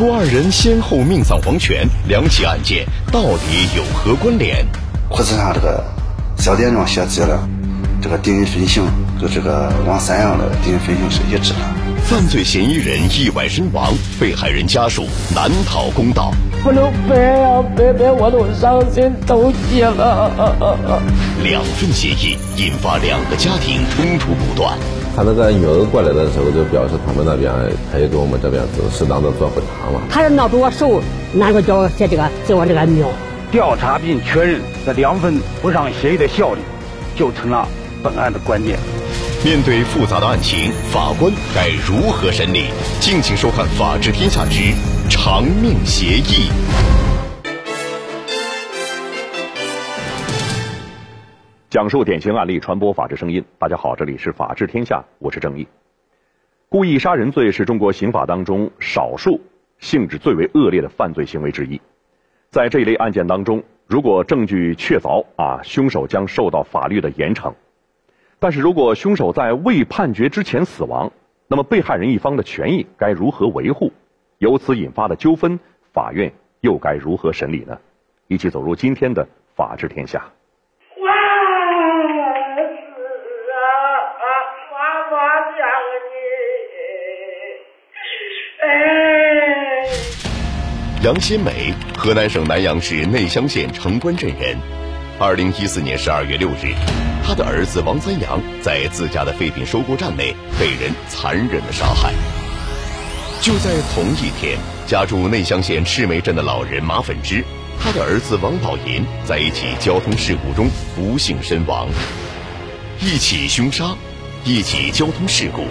故二人先后命丧黄泉，两起案件到底有何关联？裤子上这个小点状血迹了，这个 DNA 分型和这个王三阳的 DNA 分型是一致的。犯罪嫌疑人意外身亡，被害人家属难讨公道。不能背啊，背背我都伤心透气了。两份协议引发两个家庭冲突不断。他那个女儿过来的时候，就表示他们那边他也给我们这边做适当的做补偿嘛。他是闹着我手，拿个脚写这个写我这个名。调查并确认这两份补偿协议的效力，就成了本案的关键。面对复杂的案情，法官该如何审理？敬请收看《法治天下之长命协议》。讲述典型案例，传播法治声音。大家好，这里是《法治天下》，我是正义。故意杀人罪是中国刑法当中少数性质最为恶劣的犯罪行为之一。在这一类案件当中，如果证据确凿啊，凶手将受到法律的严惩。但是如果凶手在未判决之前死亡，那么被害人一方的权益该如何维护？由此引发的纠纷，法院又该如何审理呢？一起走入今天的《法治天下》。杨新美，河南省南阳市内乡县城关镇人。二零一四年十二月六日，他的儿子王三阳在自家的废品收购站内被人残忍的杀害。就在同一天，家住内乡县赤梅镇的老人马粉芝，他的儿子王宝银在一起交通事故中不幸身亡。一起凶杀，一起交通事故。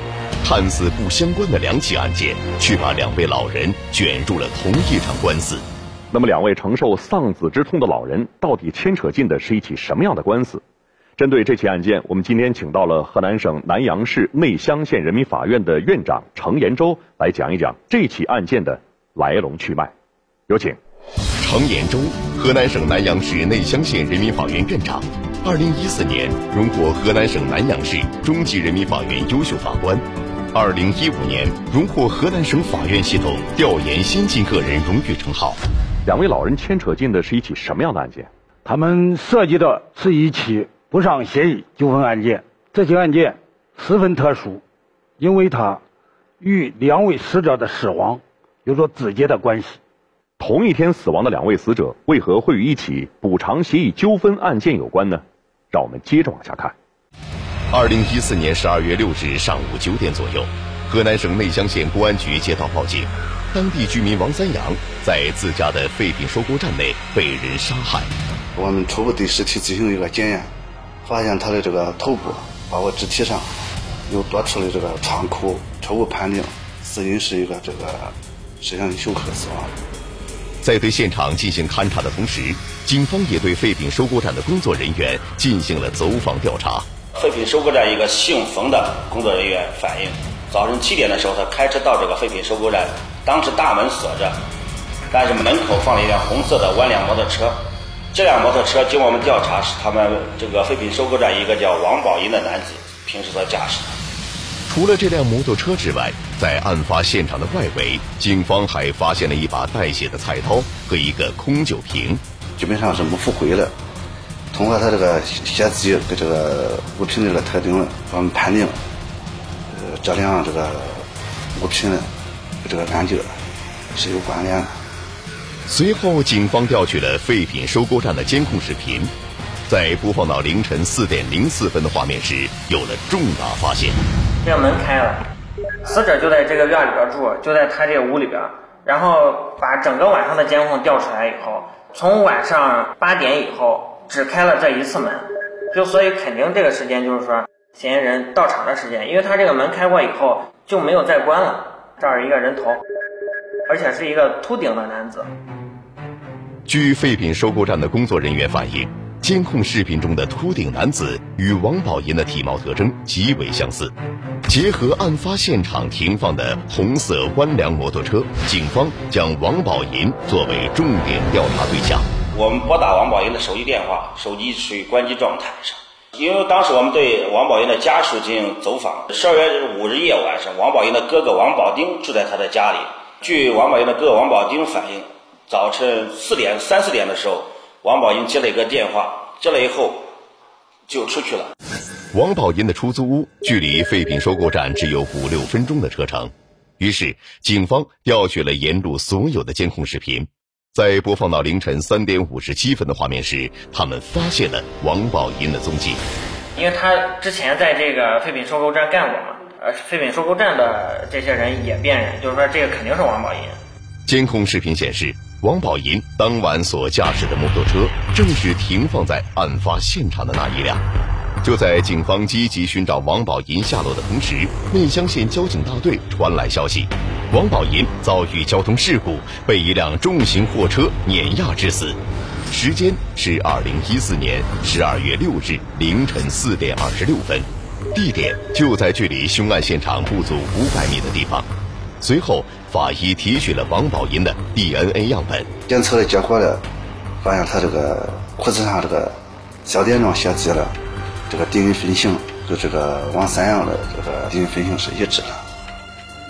看似不相关的两起案件，却把两位老人卷入了同一场官司。那么，两位承受丧子之痛的老人，到底牵扯进的是一起什么样的官司？针对这起案件，我们今天请到了河南省南阳市内乡县人民法院的院长程延洲来讲一讲这起案件的来龙去脉。有请。程延洲，河南省南阳市内乡县人民法院院长，二零一四年荣获河南省南阳市中级人民法院优秀法官。二零一五年，荣获河南省法院系统调研先进个人荣誉称号。两位老人牵扯进的是一起什么样的案件？他们涉及的是一起不上协议纠纷案件。这起案件十分特殊，因为它与两位死者的死亡有着直接的关系。同一天死亡的两位死者，为何会与一起补偿协议纠纷案件有关呢？让我们接着往下看。二零一四年十二月六日上午九点左右，河南省内乡县公安局接到报警，当地居民王三阳在自家的废品收购站内被人杀害。我们初步对尸体进行一个检验，发现他的这个头部包括肢体上有多处的这个创口，初步判定死因是一个这个摄像休克死亡。在对现场进行勘查的同时，警方也对废品收购站的工作人员进行了走访调查。废品收购站一个姓冯的工作人员反映，早晨七点的时候，他开车到这个废品收购站，当时大门锁着，但是门口放了一辆红色的弯梁摩托车。这辆摩托车经我们调查是他们这个废品收购站一个叫王宝银的男子平时所驾驶的。除了这辆摩托车之外，在案发现场的外围，警方还发现了一把带血的菜刀和一个空酒瓶，基本上是没复回了。通过他这个血迹跟这个物品的这个特征，我们判定，呃，这辆这个物品跟这个案件是有关联的。随后，警方调取了废品收购站的监控视频，在播放到凌晨四点零四分的画面时，有了重大发现。这个门开了，死者就在这个院里边住，就在他这个屋里边。然后把整个晚上的监控调出来以后，从晚上八点以后。只开了这一次门，就所以肯定这个时间就是说嫌疑人到场的时间，因为他这个门开过以后就没有再关了。这儿一个人头，而且是一个秃顶的男子。据废品收购站的工作人员反映，监控视频中的秃顶男子与王宝银的体貌特征极为相似。结合案发现场停放的红色弯梁摩托车，警方将王宝银作为重点调查对象。我们拨打王宝银的手机电话，手机处于关机状态上。因为当时我们对王宝银的家属进行走访。十二月五日夜晚上，王宝银的哥哥王宝丁住在他的家里。据王宝银的哥哥王宝丁反映，早晨四点、三四点的时候，王宝银接了一个电话，接了以后就出去了。王宝银的出租屋距离废品收购站只有五六分钟的车程，于是警方调取了沿路所有的监控视频，在播放到凌晨三点五十七分的画面时，他们发现了王宝银的踪迹。因为他之前在这个废品收购站干过嘛，呃，废品收购站的这些人也辨认，就是说这个肯定是王宝银。监控视频显示，王宝银当晚所驾驶的摩托车正是停放在案发现场的那一辆。就在警方积极寻找王宝银下落的同时，内乡县交警大队传来消息，王宝银遭遇交通事故，被一辆重型货车碾压致死。时间是二零一四年十二月六日凌晨四点二十六分，地点就在距离凶案现场不足五百米的地方。随后，法医提取了王宝银的 DNA 样本，检测的结果呢，发现他这个裤子上这个小点状血迹了，这个 DNA 分型和这个王三阳的这个 DNA 分型是一致的。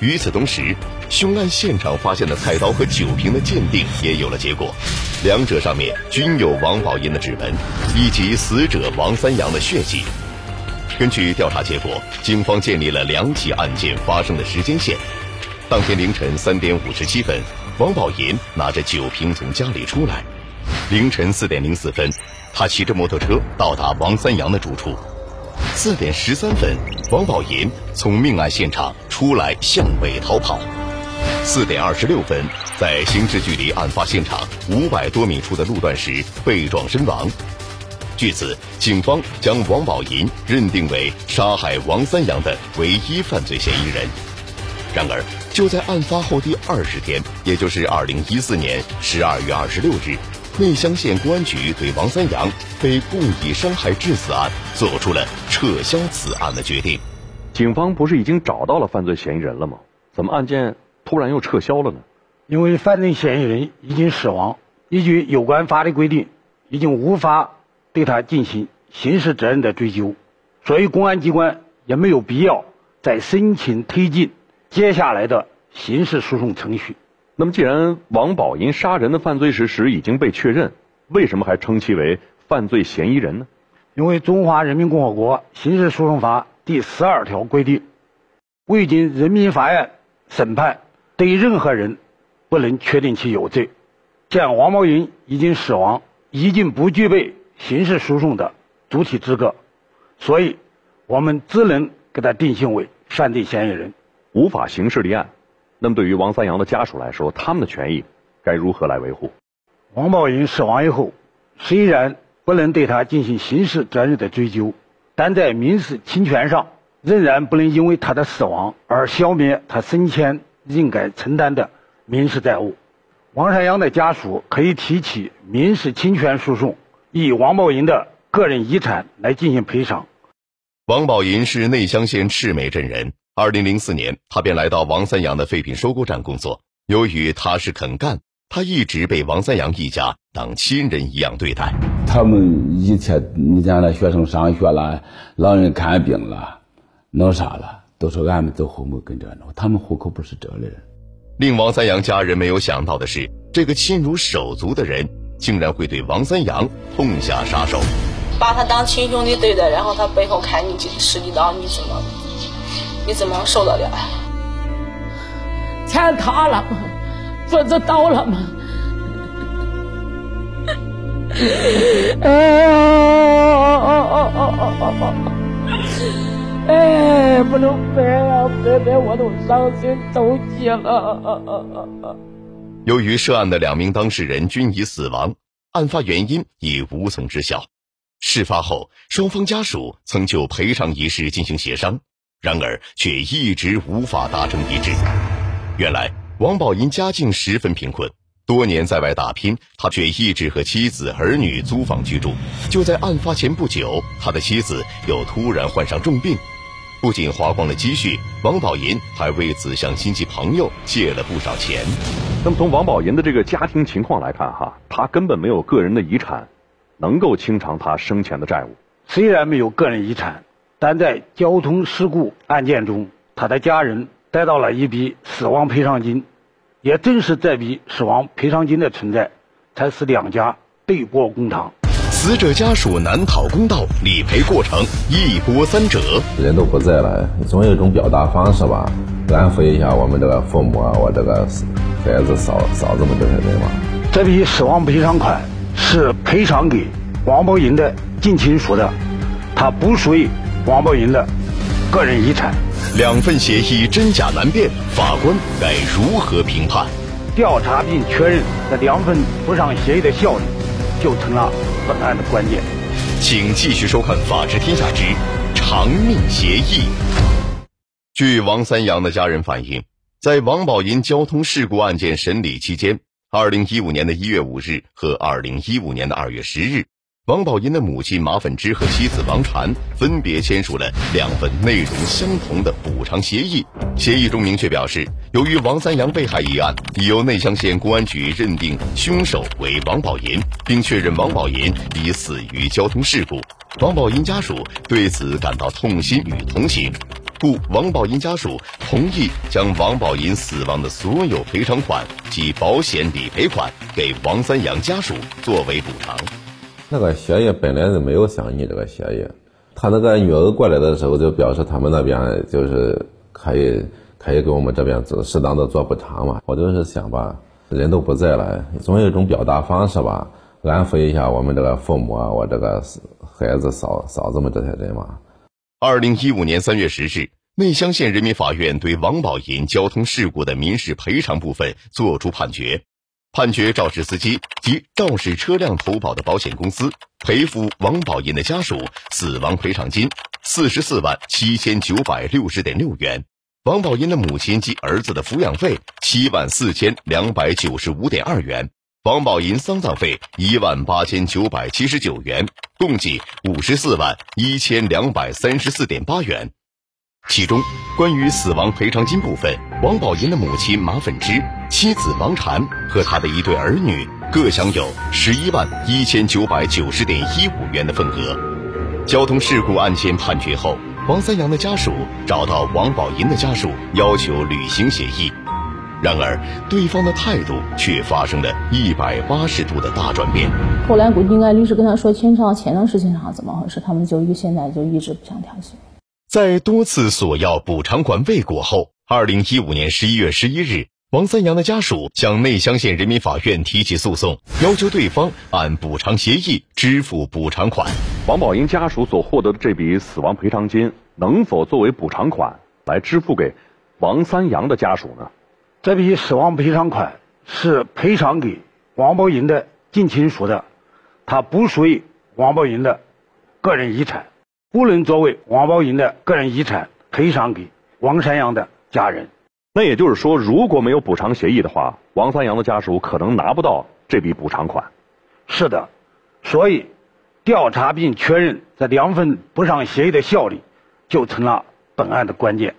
与此同时，凶案现场发现的菜刀和酒瓶的鉴定也有了结果，两者上面均有王宝银的指纹，以及死者王三阳的血迹。根据调查结果，警方建立了两起案件发生的时间线。当天凌晨三点五十七分，王宝银拿着酒瓶从家里出来；凌晨四点零四分，他骑着摩托车到达王三阳的住处。四点十三分，王宝银从命案现场出来向北逃跑。四点二十六分，在行驶距离案发现场五百多米处的路段时被撞身亡。据此，警方将王宝银认定为杀害王三阳的唯一犯罪嫌疑人。然而，就在案发后第二十天，也就是二零一四年十二月二十六日。内乡县公安局对王三阳被故意伤害致死案做出了撤销此案的决定。警方不是已经找到了犯罪嫌疑人了吗？怎么案件突然又撤销了呢？因为犯罪嫌疑人已经死亡，依据有关法律规定，已经无法对他进行刑事责任的追究，所以公安机关也没有必要再申请推进接下来的刑事诉讼程序。那么，既然王宝银杀人的犯罪事实已经被确认，为什么还称其为犯罪嫌疑人呢？因为《中华人民共和国刑事诉讼法》第十二条规定，未经人民法院审判，对任何人不能确定其有罪。既然，王宝银已经死亡，已经不具备刑事诉讼的主体资格，所以我们只能给他定性为犯罪嫌疑人，无法刑事立案。那么，对于王三阳的家属来说，他们的权益该如何来维护？王宝银死亡以后，虽然不能对他进行刑事责任的追究，但在民事侵权上，仍然不能因为他的死亡而消灭他生前应该承担的民事债务。王三阳的家属可以提起民事侵权诉讼，以王宝银的个人遗产来进行赔偿。王宝银是内乡县赤眉镇人。二零零四年，他便来到王三阳的废品收购站工作。由于踏实肯干，他一直被王三阳一家当亲人一样对待。他们一切，你讲那学生上学了，老人看病了，弄啥了，都是俺们走后门跟着弄。他们户口不是这的人。令王三阳家人没有想到的是，这个亲如手足的人，竟然会对王三阳痛下杀手，把他当亲兄弟对待，然后他背后砍你几十几刀，你怎么？你怎么能受得了呀？钱塌了吗？桌子倒了吗？哎，不能掰呀，背背我都伤心着急了。由于涉案的两名当事人均已死亡，案发原因已无从知晓。事发后，双方家属曾就赔偿一事进行协商。然而，却一直无法达成一致。原来，王宝银家境十分贫困，多年在外打拼，他却一直和妻子儿女租房居住。就在案发前不久，他的妻子又突然患上重病，不仅花光了积蓄，王宝银还为此向亲戚朋友借了不少钱。那么，从王宝银的这个家庭情况来看，哈，他根本没有个人的遗产，能够清偿他生前的债务。虽然没有个人遗产。但在交通事故案件中，他的家人得到了一笔死亡赔偿金，也正是这笔死亡赔偿金的存在，才使两家对簿公堂。死者家属难讨公道，理赔过程一波三折。人都不在了，总有一种表达方式吧，安抚一下我们这个父母啊，我这个孩子、嫂嫂子们这些人嘛。这笔死亡赔偿款是赔偿给王宝银的近亲属的，它不属于王宝银的个人遗产。两份协议真假难辨，法官该如何评判？调查并确认这两份补偿协议的效力，就成了。本案的关键，请继续收看《法治天下之长命协议》。据王三阳的家人反映，在王宝银交通事故案件审理期间，二零一五年的一月五日和二零一五年的二月十日。王宝银的母亲马粉芝和妻子王婵分别签署了两份内容相同的补偿协议。协议中明确表示，由于王三阳被害一案已由内乡县公安局认定凶手为王宝银，并确认王宝银已死于交通事故，王宝银家属对此感到痛心与同情，故王宝银家属同意将王宝银死亡的所有赔偿款及保险理赔款给王三阳家属作为补偿。那个协议本来是没有想拟这个协议，他那个女儿过来的时候就表示他们那边就是可以可以给我们这边做适当的做补偿嘛。我就是想吧，人都不在了，总有一种表达方式吧，安抚一下我们这个父母啊，我这个孩子嫂嫂子们这些人嘛。二零一五年三月十日，内乡县人民法院对王宝银交通事故的民事赔偿部分作出判决。判决肇事司机及肇事车辆投保的保险公司赔付王宝银的家属死亡赔偿金四十四万七千九百六十点六元，王宝银的母亲及儿子的抚养费七万四千两百九十五点二元，王宝银丧葬费一万八千九百七十九元，共计五十四万一千两百三十四点八元。其中，关于死亡赔偿金部分，王宝银的母亲马粉芝、妻子王婵和他的一对儿女各享有十一万一千九百九十点一五元的份额。交通事故案件判决后，王三阳的家属找到王宝银的家属，要求履行协议。然而，对方的态度却发生了一百八十度的大转变。后来，估计应该律师跟他说钱上钱的事情上怎么回事，他们就一现在就一直不想调解。在多次索要补偿款未果后，二零一五年十一月十一日，王三阳的家属向内乡县人民法院提起诉讼，要求对方按补偿协议支付补偿款。王宝银家属所获得的这笔死亡赔偿金，能否作为补偿款来支付给王三阳的家属呢？这笔死亡赔偿款是赔偿给王宝银的近亲属的，它不属于王宝银的个人遗产。不能作为王宝银的个人遗产赔偿给王三阳的家人。那也就是说，如果没有补偿协议的话，王三阳的家属可能拿不到这笔补偿款。是的，所以调查并确认这两份补偿协议的效力，就成了本案的关键。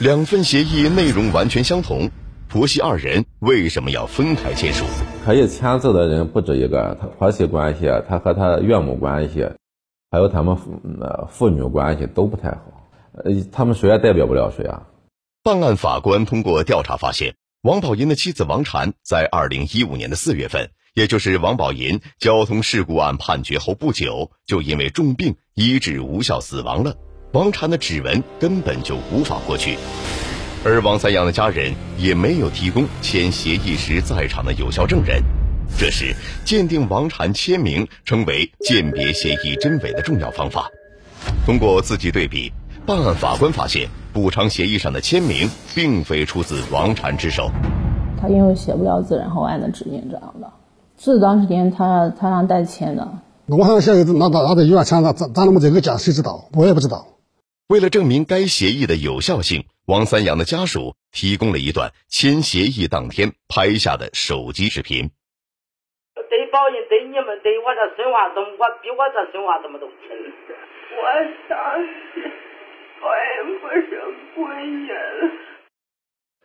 两份协议内容完全相同，婆媳二人为什么要分开签署？可以签字的人不止一个，他婆媳关系，他和他岳母关系。还有他们父呃父女关系都不太好，呃，他们谁也代表不了谁啊。办案法官通过调查发现，王宝银的妻子王婵在二零一五年的四月份，也就是王宝银交通事故案判决后不久，就因为重病医治无效死亡了。王婵的指纹根本就无法获取，而王三阳的家人也没有提供签协议时在场的有效证人。这时，鉴定王婵签名成为鉴别协议真伪的重要方法。通过字迹对比，办案法官发现补偿协议上的签名并非出自王婵之手。他因为写不了字，然后按的指印这样的。是当时间他他让代签的。我还写个拿到拿到医院签了，咱咱那么这个家谁知道？我也不知道。为了证明该协议的有效性，王三阳的家属提供了一段签协议当天拍下的手机视频。报应对你们对我这生活中，我比我这生活怎么都亲。我相信，并不是故意。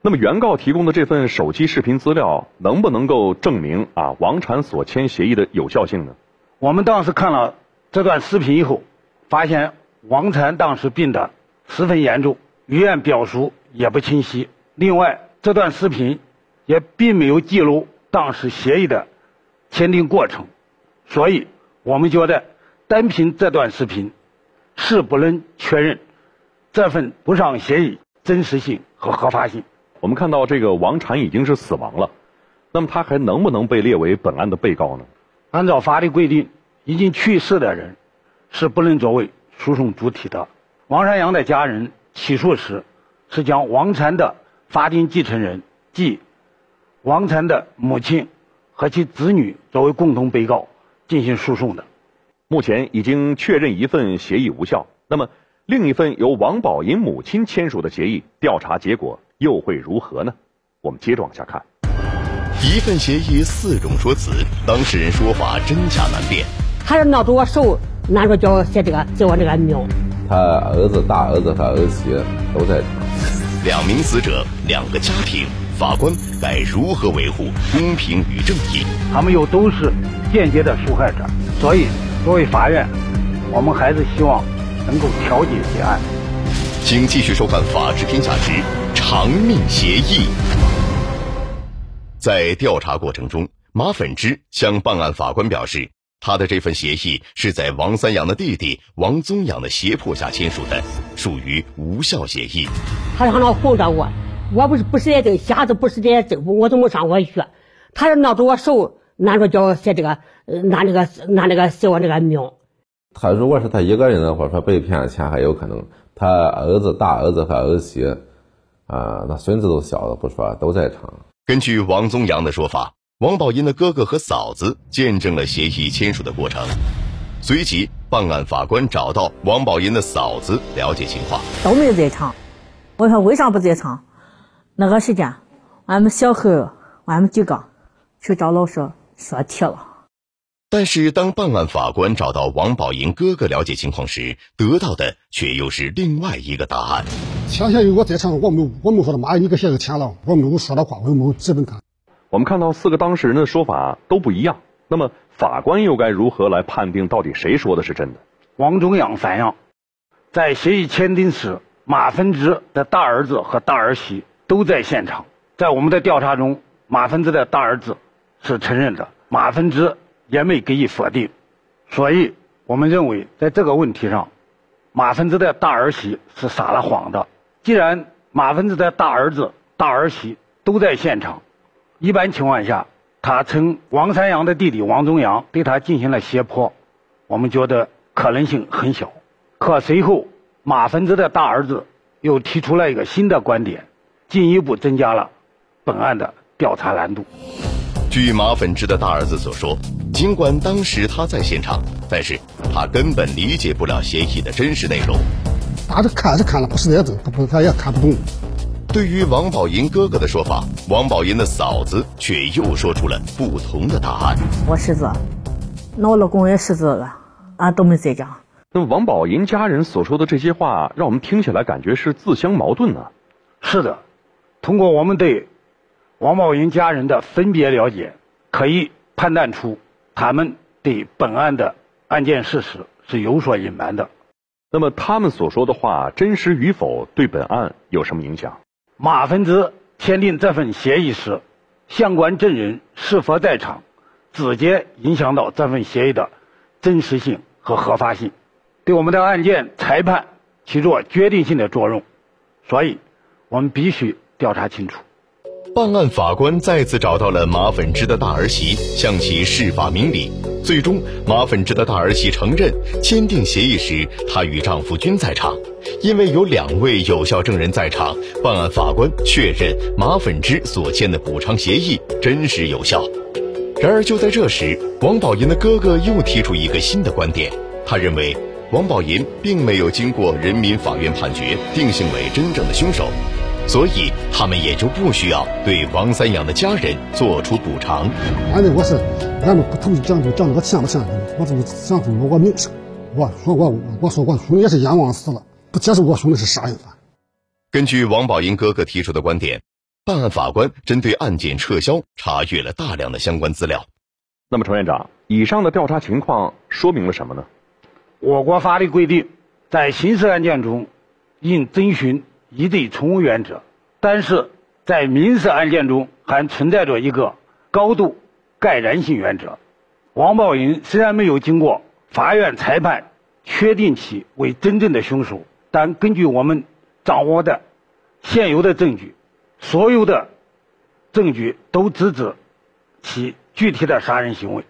那么原告提供的这份手机视频资料，能不能够证明啊王婵所签协议的有效性呢？我们当时看了这段视频以后，发现王婵当时病得十分严重，医院表述也不清晰。另外，这段视频也并没有记录当时协议的签订过程，所以我们觉得单凭这段视频是不能确认这份补偿协议真实性和合法性。我们看到这个王禅已经是死亡了，那么他还能不能被列为本案的被告呢？按照法律规定，已经去世的人是不能作为诉讼主体的。王山阳的家人起诉时是将王禅的法定继承人，即王禅的母亲和其子女作为共同被告进行诉讼的。目前已经确认一份协议无效，那么另一份由王宝银母亲签署的协议，调查结果又会如何呢？我们接着往下看。一份协议四种说辞，当事人说法真假难辨。他是拿着我手，拿着叫我写这个写我这个名。他儿子、大儿子和儿媳都在。两名死者，两个家庭，法官该如何维护公平与正义？他们又都是间接的受害者，所以作为法院，我们还是希望能够调解结案。请继续收看《法治天下之长命协议》。在调查过程中，马粉芝向办案法官表示。他的这份协议是在王三阳的弟弟王宗阳的胁迫下签署的，属于无效协议。他让他哄着我，我不是不是在这瞎子，不是在政府，我怎么上过学？他是拿着我手，拿着叫我写这个，拿这个拿这个写我这个名。他如果是他一个人的话，说被骗钱还有可能。他儿子、大儿子和儿媳，啊，那孙子都小了不说，都在场。根据王宗阳的说法。王宝银的哥哥和嫂子见证了协议签署的过程。随即，办案法官找到王宝银的嫂子了解情况，都没在场。我说为啥不在场？那个时间，俺们小孩，俺们几个去找老师说题了。但是，当办案法官找到王宝银哥哥了解情况时，得到的却又是另外一个答案。签协议我在场，我没我没说的妈，你给协议签了，我没有说的话，我没有资本看。我们看到四个当事人的说法都不一样，那么法官又该如何来判定到底谁说的是真的？王忠阳反映，在协议签订时，马分之的大儿子和大儿媳都在现场。在我们的调查中，马分之的大儿子是承认的，马分之也没给予否定。所以，我们认为在这个问题上，马分之的大儿媳是撒了谎的。既然马分之的大儿子、大儿媳都在现场。一般情况下，他称王三阳的弟弟王宗阳对他进行了胁迫，我们觉得可能性很小。可随后马分之的大儿子又提出了一个新的观点，进一步增加了本案的调查难度。据马粉之的大儿子所说，尽管当时他在现场，但是他根本理解不了协议的真实内容。大是看是看了，不是在这，不不，他也看不懂。对于王宝银哥哥的说法，王宝银的嫂子却又说出了不同的答案。我识字，那我老公也识字了，俺都没在家。那么王宝银家人所说的这些话，让我们听起来感觉是自相矛盾呢？是的，通过我们对王宝云家人的分别了解，可以判断出他们对本案的案件事实是有所隐瞒的。那么他们所说的话真实与否，对本案有什么影响？马分之签订这份协议时，相关证人是否在场，直接影响到这份协议的真实性和合法性，对我们的案件裁判起着决定性的作用。所以，我们必须调查清楚。办案法官再次找到了马粉之的大儿媳，向其释法明理。最终，马粉之的大儿媳承认签订协议时，她与丈夫均在场。因为有两位有效证人在场，办案法官确认马粉之所签的补偿协议真实有效。然而，就在这时，王宝银的哥哥又提出一个新的观点，他认为王宝银并没有经过人民法院判决定性为真正的凶手，所以他们也就不需要对王三阳的家人做出补偿。反正我是，俺们不同意讲就讲这个钱不钱的，我就是想通过我名声。我说我我说我兄弟也是冤枉死了。不接受我兄弟是杀人犯。根据王宝银哥哥提出的观点，办案法官针对案件撤销查阅了大量的相关资料。那么，程院长，以上的调查情况说明了什么呢？我国法律规定，在刑事案件中应遵循疑罪从无原则，但是在民事案件中还存在着一个高度盖然性原则。王宝银虽然没有经过法院裁判确定其为真正的凶手，但根据我们掌握的现有的证据，所有的证据都指指其具体的杀人行为。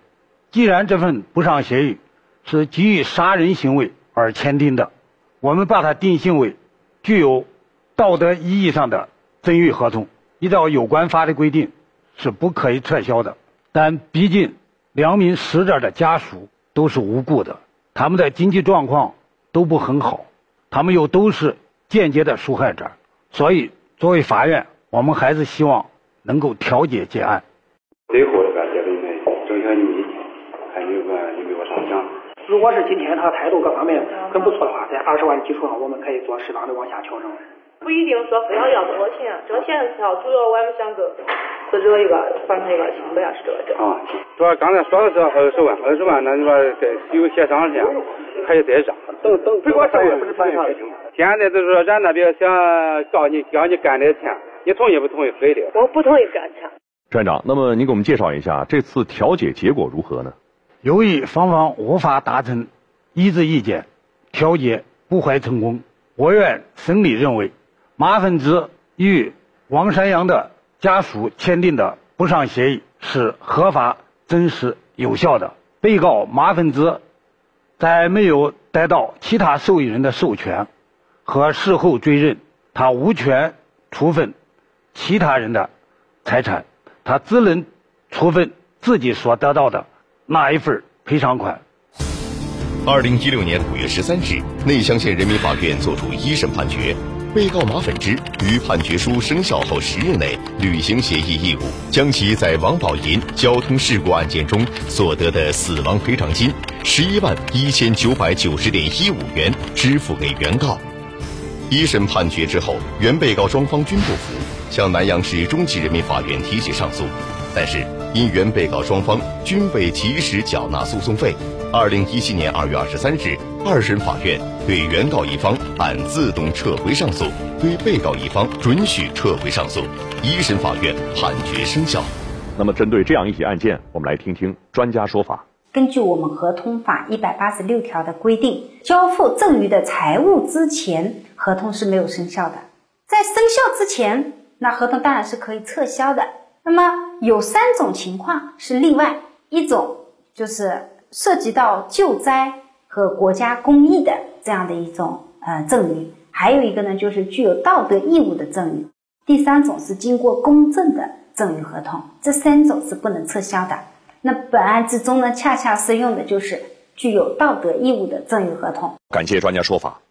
既然这份补偿协议是基于杀人行为而签订的，我们把它定性为具有道德意义上的赠与合同。依照有关法律规定，是不可以撤销的。但毕竟两名死者的家属都是无辜的，他们的经济状况都不很好，他们又都是间接的受害者，所以作为法院，我们还是希望能够调解结案。最后这个结论呢，征求你意见，看你有个有没有啥想。如果是今天他态度各方面很不错的话，在二十万基础上，我们可以做适当的往下调整。不一定说非要要多少钱，这个钱是要主要我们想个死者一个还成一个清白，是这个。啊，主要刚才说的是二十万，二十万，那你说再有协商下，可以再涨。等等，不过这也不是法院决定。现在就是说，咱那边想叫你叫你干点钱，你同意不同意？非的。我不同意干钱。站长，那么您给我们介绍一下这次调解结果如何呢？由于双方无法达成一致意见，调解不怀成功，我院审理认为。马粉枝与王山阳的家属签订的补偿协议是合法、真实、有效的。被告马粉枝在没有得到其他受益人的授权和事后追认，他无权处分其他人的财产，他只能处分自己所得到的那一份赔偿款。二零一六年五月十三日，内乡县人民法院作出一审判决。被告马粉枝于判决书生效后十日内履行协议义务，将其在王宝银交通事故案件中所得的死亡赔偿金十一万一千九百九十点一五元支付给原告。一审判决之后，原被告双方均不服，向南阳市中级人民法院提起上诉，但是因原被告双方均未及时缴纳诉讼费，二零一七年二月二十三日，二审法院。对原告一方按自动撤回上诉，对被告一方准许撤回上诉，一审法院判决生效。那么，针对这样一起案件，我们来听听专家说法。根据我们合同法一百八十六条的规定，交付赠与的财物之前，合同是没有生效的。在生效之前，那合同当然是可以撤销的。那么有三种情况是例外，一种就是涉及到救灾和国家公益的。这样的一种呃赠与，还有一个呢，就是具有道德义务的赠与。第三种是经过公证的赠与合同，这三种是不能撤销的。那本案之中呢，恰恰适用的就是具有道德义务的赠与合同。感谢专家说法，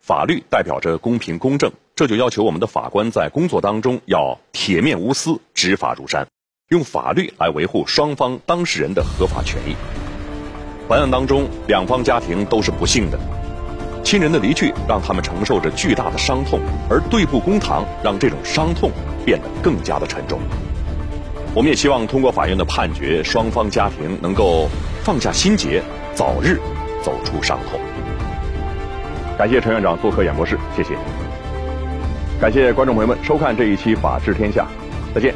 法律代表着公平公正，这就要求我们的法官在工作当中要铁面无私、执法如山，用法律来维护双方当事人的合法权益。本案当中，两方家庭都是不幸的。亲人的离去让他们承受着巨大的伤痛，而对簿公堂让这种伤痛变得更加的沉重。我们也希望通过法院的判决，双方家庭能够放下心结，早日走出伤痛。感谢陈院长做客演播室，谢谢。感谢观众朋友们收看这一期《法治天下》，再见。